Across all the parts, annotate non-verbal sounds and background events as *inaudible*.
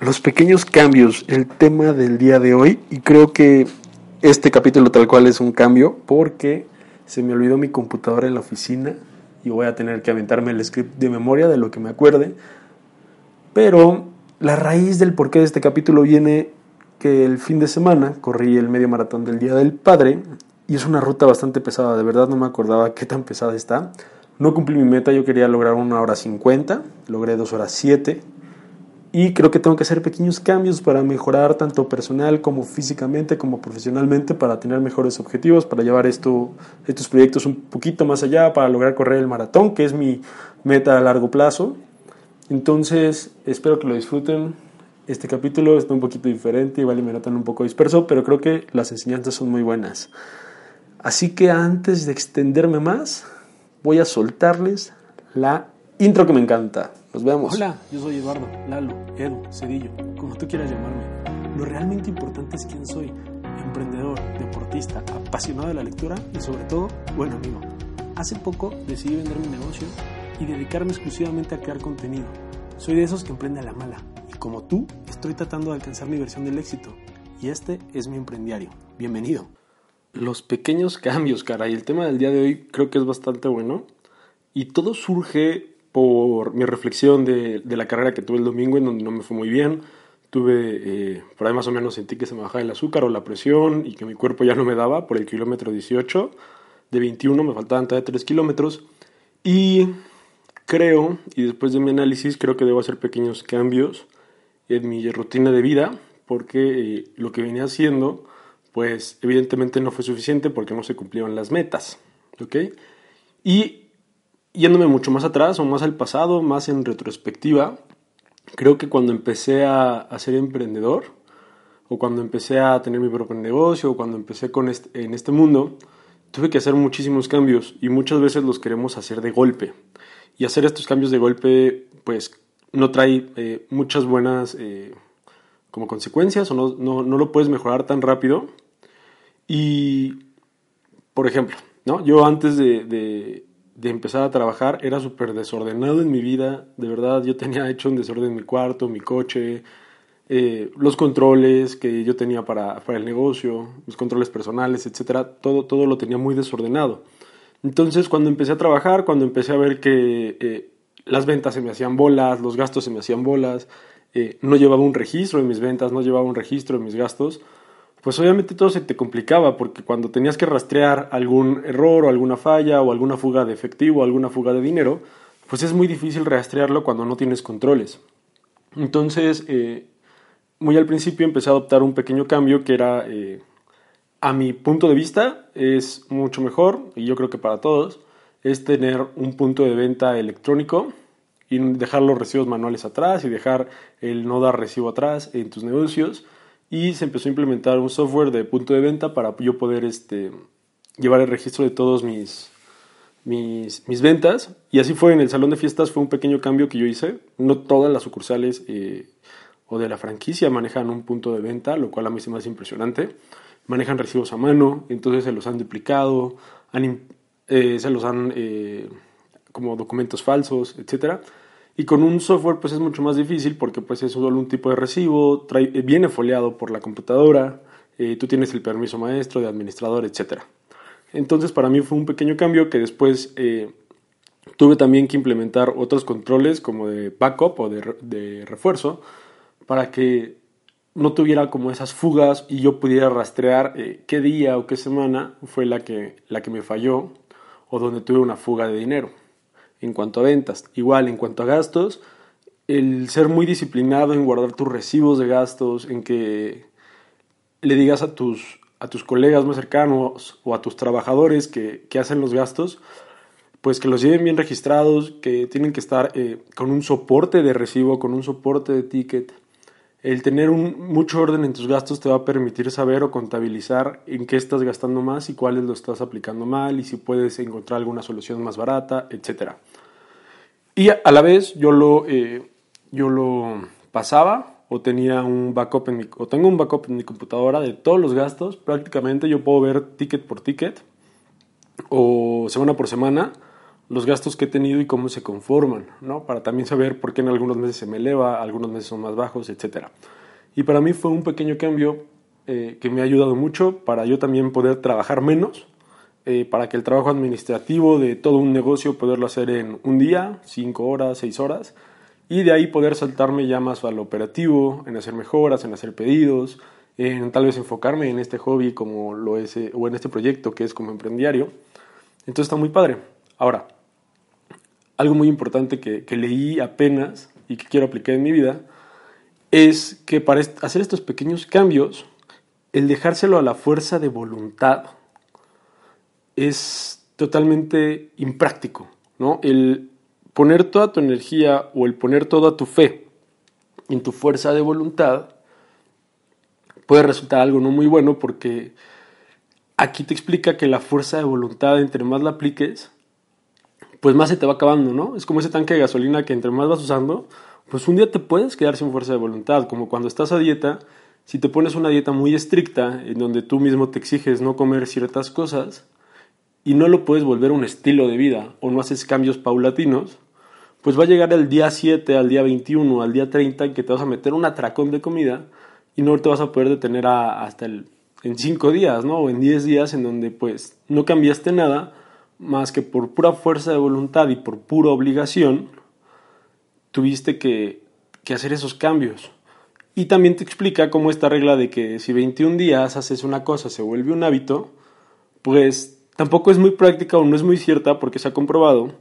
Los pequeños cambios, el tema del día de hoy, y creo que este capítulo tal cual es un cambio porque se me olvidó mi computadora en la oficina y voy a tener que aventarme el script de memoria de lo que me acuerde. Pero la raíz del porqué de este capítulo viene que el fin de semana corrí el medio maratón del Día del Padre y es una ruta bastante pesada, de verdad no me acordaba qué tan pesada está. No cumplí mi meta, yo quería lograr una hora 50, logré dos horas 7 y creo que tengo que hacer pequeños cambios para mejorar tanto personal como físicamente como profesionalmente para tener mejores objetivos, para llevar esto, estos proyectos un poquito más allá, para lograr correr el maratón, que es mi meta a largo plazo. Entonces, espero que lo disfruten. Este capítulo está un poquito diferente, igual y me notan un poco disperso, pero creo que las enseñanzas son muy buenas. Así que antes de extenderme más, voy a soltarles la intro que me encanta. Nos vemos. Hola, yo soy Eduardo, Lalo, Edu, Cedillo, como tú quieras llamarme. Lo realmente importante es quién soy. Emprendedor, deportista, apasionado de la lectura y sobre todo, buen amigo. Hace poco decidí vender mi negocio y dedicarme exclusivamente a crear contenido. Soy de esos que emprende a la mala y como tú, estoy tratando de alcanzar mi versión del éxito. Y este es mi emprendiario. Bienvenido. Los pequeños *laughs* cambios, cara. Y el tema del día de hoy creo que es bastante bueno. Y todo surge por mi reflexión de, de, la carrera que tuve el domingo, en donde no me fue muy bien. Tuve, eh, por ahí más o menos sentí que se me bajaba el azúcar o la presión y que mi cuerpo ya no me daba por el kilómetro 18. De 21 me faltaban todavía 3 kilómetros. Y creo, y después de mi análisis, creo que debo hacer pequeños cambios en mi rutina de vida, porque eh, lo que venía haciendo, pues evidentemente no fue suficiente porque no se cumplieron las metas. ¿Ok? Y yéndome mucho más atrás o más al pasado, más en retrospectiva, creo que cuando empecé a, a, ser emprendedor, o cuando empecé a tener mi propio negocio, o cuando empecé con este, en este mundo, tuve que hacer muchísimos cambios y muchas veces los queremos hacer de golpe. Y hacer estos cambios de golpe, pues, no trae eh, muchas buenas eh, como consecuencias o no, no, no, lo puedes mejorar tan rápido. Y, por ejemplo, ¿no? yo antes de, de de empezar a trabajar era súper desordenado en mi vida, de verdad yo tenía hecho un desorden en mi cuarto, mi coche, eh, los controles que yo tenía para, para, el negocio, los controles personales, etcétera, todo, todo lo tenía muy desordenado. Entonces cuando empecé a trabajar, cuando empecé a ver que eh, las ventas se me hacían bolas, los gastos se me hacían bolas, eh, no llevaba un registro de mis ventas, no llevaba un registro de mis gastos, pues obviamente todo se te complicaba porque cuando tenías que rastrear algún error o alguna falla o alguna fuga de efectivo o alguna fuga de dinero, pues es muy difícil rastrearlo cuando no tienes controles. Entonces, eh, muy al principio empecé a adoptar un pequeño cambio que era, eh, a mi punto de vista, es mucho mejor, y yo creo que para todos, es tener un punto de venta electrónico y dejar los recibos manuales atrás y dejar el no dar recibo atrás en tus negocios y se empezó a implementar un software de punto de venta para yo poder este, llevar el registro de todos mis, mis, mis, ventas. Y así fue en el salón de fiestas, fue un pequeño cambio que yo hice. No todas las sucursales eh, o de la franquicia manejan un punto de venta, lo cual a mí se me hace impresionante. Manejan recibos a mano, entonces se los han duplicado, han, eh, se los han eh, como documentos falsos, etcétera. Y con un software pues es mucho más difícil porque pues es solo un tipo de recibo, trae, eh, viene foliado por la computadora, eh, tú tienes el permiso maestro, de administrador, etc. Entonces para mí fue un pequeño cambio que después eh, tuve también que implementar otros controles como de backup o de, refuerzo para que no tuviera como esas fugas y yo pudiera rastrear qué día o qué semana fue la que, la que me falló o donde tuve una fuga de dinero en cuanto a ventas. Igual, en cuanto a gastos, el ser muy disciplinado en guardar tus recibos de gastos, en que le digas a tus, a tus colegas más cercanos o a tus trabajadores que, que hacen los gastos, pues que los lleven bien registrados, que tienen que estar eh, con un soporte de recibo, con un soporte de ticket, El tener un, mucho orden en tus gastos te va a permitir saber o contabilizar en qué estás gastando más y cuáles lo estás aplicando mal y si puedes encontrar alguna solución más barata, etc. Y a la vez yo lo, eh, yo lo pasaba o tenía un backup en mi, o tengo un backup en mi computadora de todos los gastos. Prácticamente yo puedo ver ticket por ticket o semana por semana los gastos que he tenido y cómo se conforman, ¿no? Para también saber por qué en algunos meses se me eleva, algunos meses son más bajos, etc. Y para mí fue un pequeño cambio eh, que me ha ayudado mucho para yo también poder trabajar menos, eh, para que el trabajo administrativo de todo un negocio poderlo hacer en un día, cinco horas, seis horas, y de ahí poder saltarme ya más al operativo, en hacer mejoras, en hacer pedidos, en tal vez enfocarme en este hobby como lo es, eh, o en este proyecto que es como emprendiario. Entonces está muy padre. Ahora, algo muy importante que, leí apenas y que quiero aplicar en mi vida es que para hacer estos pequeños cambios, el dejárselo a la fuerza de voluntad es totalmente impráctico, ¿no? El poner toda tu energía o el poner toda tu fe en tu fuerza de voluntad puede resultar algo no muy bueno porque aquí te explica que la fuerza de voluntad, entre más la apliques, pues más se te va acabando, ¿no? Es como ese tanque de gasolina que entre más vas usando, pues un día te puedes quedar sin fuerza de voluntad, como cuando estás a dieta, si te pones una dieta muy estricta, en donde tú mismo te exiges no comer ciertas cosas, y no lo puedes volver un estilo de vida, o no haces cambios paulatinos, pues va a llegar el día 7, al día 21, al día 30, en que te vas a meter un atracón de comida, y no te vas a poder detener hasta el, en 5 días, ¿no? O en 10 días, en donde pues no cambiaste nada, más que por pura fuerza de voluntad y por pura obligación, tuviste que, hacer esos cambios. Y también te explica cómo esta regla de que si 21 días haces una cosa se vuelve un hábito, pues tampoco es muy práctica o no es muy cierta porque se ha comprobado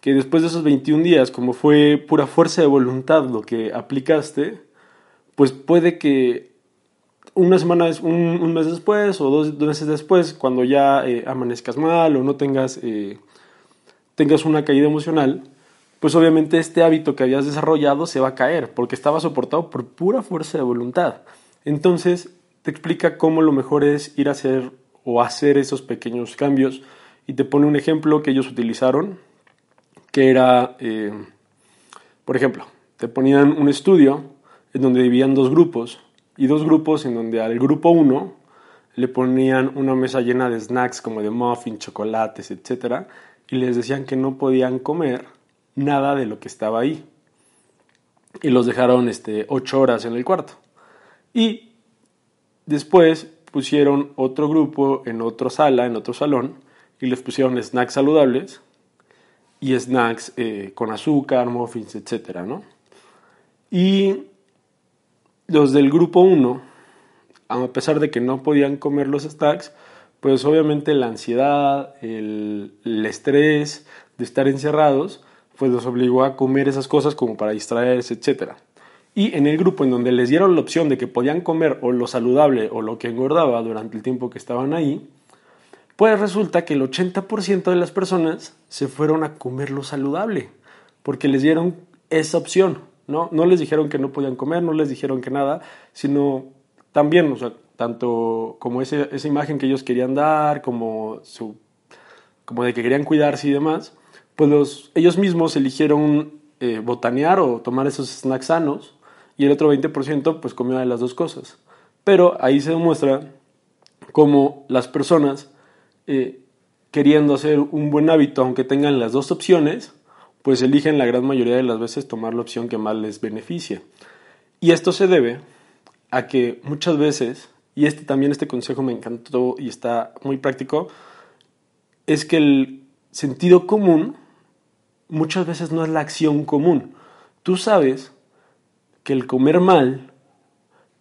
que después de esos 21 días, como fue pura fuerza de voluntad lo que aplicaste, pues puede que una semana, un, un mes después o dos, meses después, cuando ya eh, amanezcas mal o no tengas, eh, tengas una caída emocional, pues obviamente este hábito que habías desarrollado se va a caer porque estaba soportado por pura fuerza de voluntad. Entonces te explica cómo lo mejor es ir a hacer o hacer esos pequeños cambios y te pone un ejemplo que ellos utilizaron, que era, eh, por ejemplo, te ponían un estudio en donde dividían dos grupos y dos grupos en donde al grupo 1 le ponían una mesa llena de snacks como de muffins, chocolates, etc. Y les decían que no podían comer nada de lo que estaba ahí. Y los dejaron este, ocho horas en el cuarto. Y después pusieron otro grupo en otra sala, en otro salón, y les pusieron snacks saludables y snacks eh, con azúcar, muffins, etc. ¿no? Y los del grupo 1, a pesar de que no podían comer los stacks, pues obviamente la ansiedad, el, estrés de estar encerrados, pues los obligó a comer esas cosas como para distraerse, etc. Y en el grupo en donde les dieron la opción de que podían comer o lo saludable o lo que engordaba durante el tiempo que estaban ahí, pues resulta que el 80% de las personas se fueron a comer lo saludable, porque les dieron esa opción. ¿No? No les dijeron que no podían comer, no les dijeron que nada, sino también, o sea, tanto como ese, esa imagen que ellos querían dar, como, su, como de que querían cuidarse y demás, pues los, ellos mismos eligieron eh, botanear o tomar esos snacks sanos y el otro 20% pues comió de las dos cosas. Pero ahí se demuestra cómo las personas, eh, queriendo hacer un buen hábito, aunque tengan las dos opciones, pues eligen la gran mayoría de las veces tomar la opción que más les beneficia. Y esto se debe a que muchas veces, y este también este consejo me encantó y está muy práctico, es que el sentido común muchas veces no es la acción común. Tú sabes que el comer mal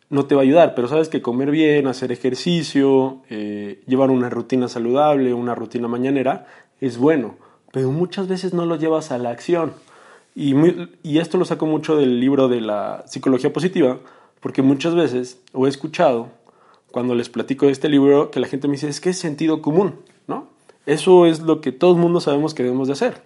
no te va a ayudar, pero sabes que comer bien, hacer ejercicio, eh, llevar una rutina saludable, una rutina mañanera, es bueno pero muchas veces no lo llevas a la acción. Y, y esto lo saco mucho del libro de la psicología positiva, porque muchas veces, o he escuchado, cuando les platico de este libro, que la gente me dice, es que es sentido común, ¿no? Eso es lo que todo el mundo sabemos que debemos de hacer.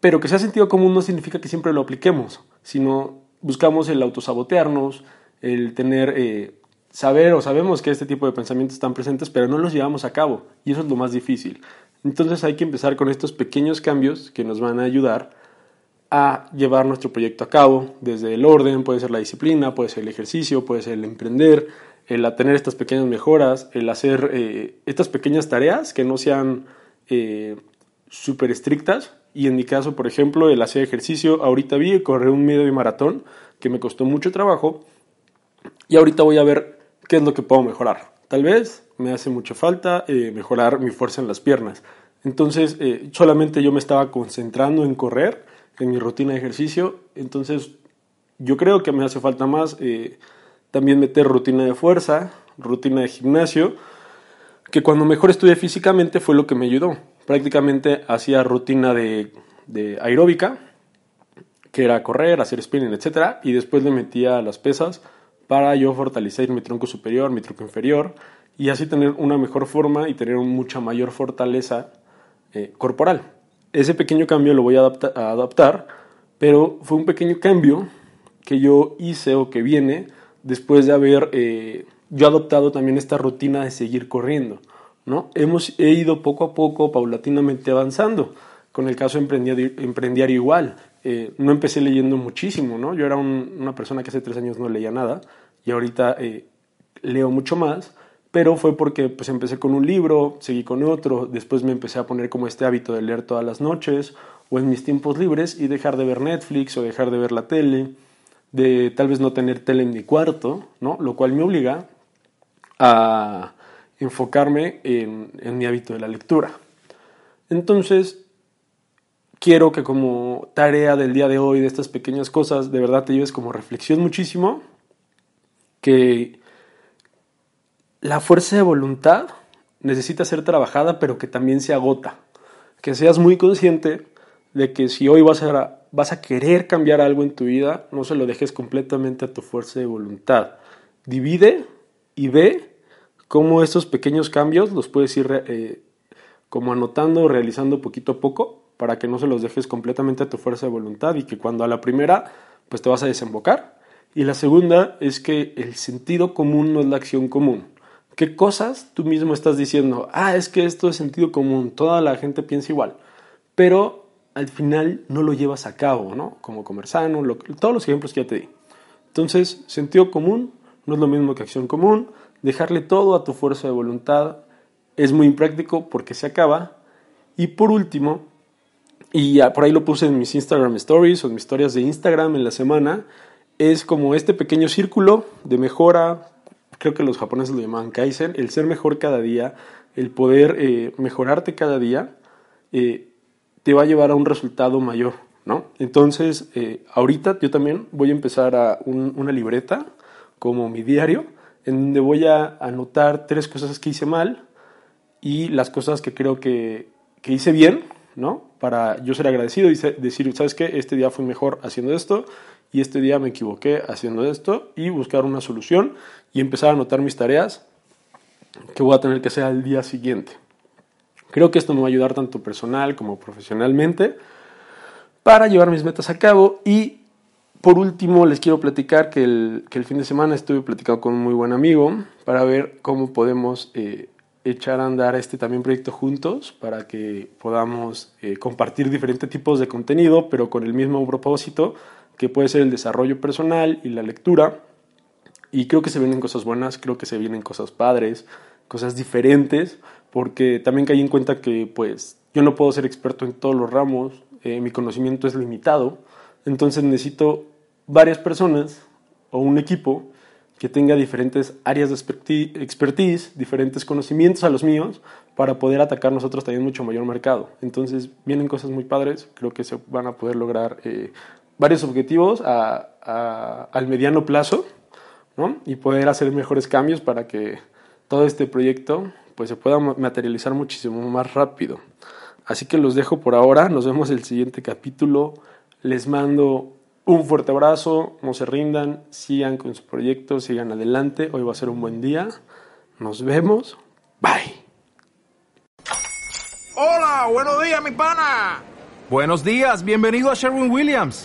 Pero que sea sentido común no significa que siempre lo apliquemos, sino buscamos el autosabotearnos, el tener, eh, saber o sabemos que este tipo de pensamientos están presentes, pero no los llevamos a cabo y eso es lo más difícil. Entonces hay que empezar con estos pequeños cambios que nos van a ayudar a llevar nuestro proyecto a cabo, desde el orden, puede ser la disciplina, puede ser el ejercicio, puede ser el emprender, el tener estas pequeñas mejoras, el hacer eh, estas pequeñas tareas que no sean eh, súper estrictas. Y en mi caso, por ejemplo, el hacer ejercicio, ahorita vi correr un medio de maratón que me costó mucho trabajo y ahorita voy a ver qué es lo que puedo mejorar. Tal vez me hace mucha falta eh, mejorar mi fuerza en las piernas. Entonces, solamente yo me estaba concentrando en correr, en mi rutina de ejercicio. Entonces, yo creo que me hace falta más también meter rutina de fuerza, rutina de gimnasio, que cuando mejor estudié físicamente fue lo que me ayudó. Prácticamente hacía rutina de, aeróbica, que era correr, hacer spinning, etc. Y después le metía las pesas para yo fortalecer mi tronco superior, mi tronco inferior, y así tener una mejor forma y tener mucha mayor fortaleza eh, corporal. Ese pequeño cambio lo voy a adaptar, pero fue un pequeño cambio que yo hice o que viene después de haber eh, yo adoptado también esta rutina de seguir corriendo. ¿no? Hemos he ido poco a poco, paulatinamente avanzando. Con el caso Emprendiar igual. Eh, no empecé leyendo muchísimo, ¿no? Yo era una persona que hace tres años no leía nada y ahorita eh, leo mucho más, pero fue porque pues empecé con un libro, seguí con otro, después me empecé a poner como este hábito de leer todas las noches o en mis tiempos libres y dejar de ver Netflix o dejar de ver la tele de tal vez no tener tele en mi cuarto, ¿no? Lo cual me obliga a enfocarme en, mi hábito de la lectura. Entonces, quiero que como tarea del día de hoy, de estas pequeñas cosas, de verdad te lleves como reflexión muchísimo, que la fuerza de voluntad necesita ser trabajada, pero que también se agota. Que seas muy consciente de que si hoy vas a, querer cambiar algo en tu vida, no se lo dejes completamente a tu fuerza de voluntad. Divide y ve cómo estos pequeños cambios los puedes ir eh, como anotando, realizando poquito a poco, para que no se los dejes completamente a tu fuerza de voluntad y que cuando a la primera, pues te vas a desembocar. Y la segunda es que el sentido común no es la acción común. ¿Qué cosas tú mismo estás diciendo? Ah, es que esto es sentido común, toda la gente piensa igual. Pero al final no lo llevas a cabo, ¿no? Como comer sano, todos los ejemplos que ya te di. Entonces, sentido común no es lo mismo que acción común. Dejarle todo a tu fuerza de voluntad es muy impráctico porque se acaba. Y por último, y por ahí lo puse en mis Instagram Stories o en mis historias de Instagram en la semana, es como este pequeño círculo de mejora, creo que los japoneses lo llaman Kaizen, el ser mejor cada día, el poder eh, mejorarte cada día. Eh, te va a llevar a un resultado mayor, ¿no? Entonces, eh, ahorita yo también voy a empezar a una libreta como mi diario, en donde voy a anotar tres cosas que hice mal y las cosas que creo que, que hice bien, ¿no? Para yo ser agradecido y decir, ¿sabes qué? Este día fui mejor haciendo esto y este día me equivoqué haciendo esto y buscar una solución y empezar a anotar mis tareas que voy a tener que hacer al día siguiente. Creo que esto me va a ayudar tanto personal como profesionalmente para llevar mis metas a cabo y por último, les quiero platicar que el, que el, fin de semana estuve platicando con un muy buen amigo para ver cómo podemos eh, echar a andar este también proyecto juntos para que podamos eh, compartir diferentes tipos de contenido, pero con el mismo propósito que puede ser el desarrollo personal y la lectura. Y creo que se vienen cosas buenas, creo que se vienen cosas padres, cosas diferentes porque también caí en cuenta que pues yo no puedo ser experto en todos los ramos, eh, mi conocimiento es limitado, entonces necesito varias personas o un equipo que tenga diferentes áreas de expertise, diferentes conocimientos a los míos, para poder atacar nosotros también mucho mayor mercado. Entonces vienen cosas muy padres, creo que se van a poder lograr eh, varios objetivos al mediano plazo ¿no? y poder hacer mejores cambios para que todo este proyecto pues se pueda materializar muchísimo más rápido. Así que los dejo por ahora, nos vemos en el siguiente capítulo. Les mando un fuerte abrazo, no se rindan, sigan con su proyecto, sigan adelante. Hoy va a ser un buen día. Nos vemos. Bye. Hola, buenos días, mi pana. Buenos días, bienvenido a Sherwin Williams.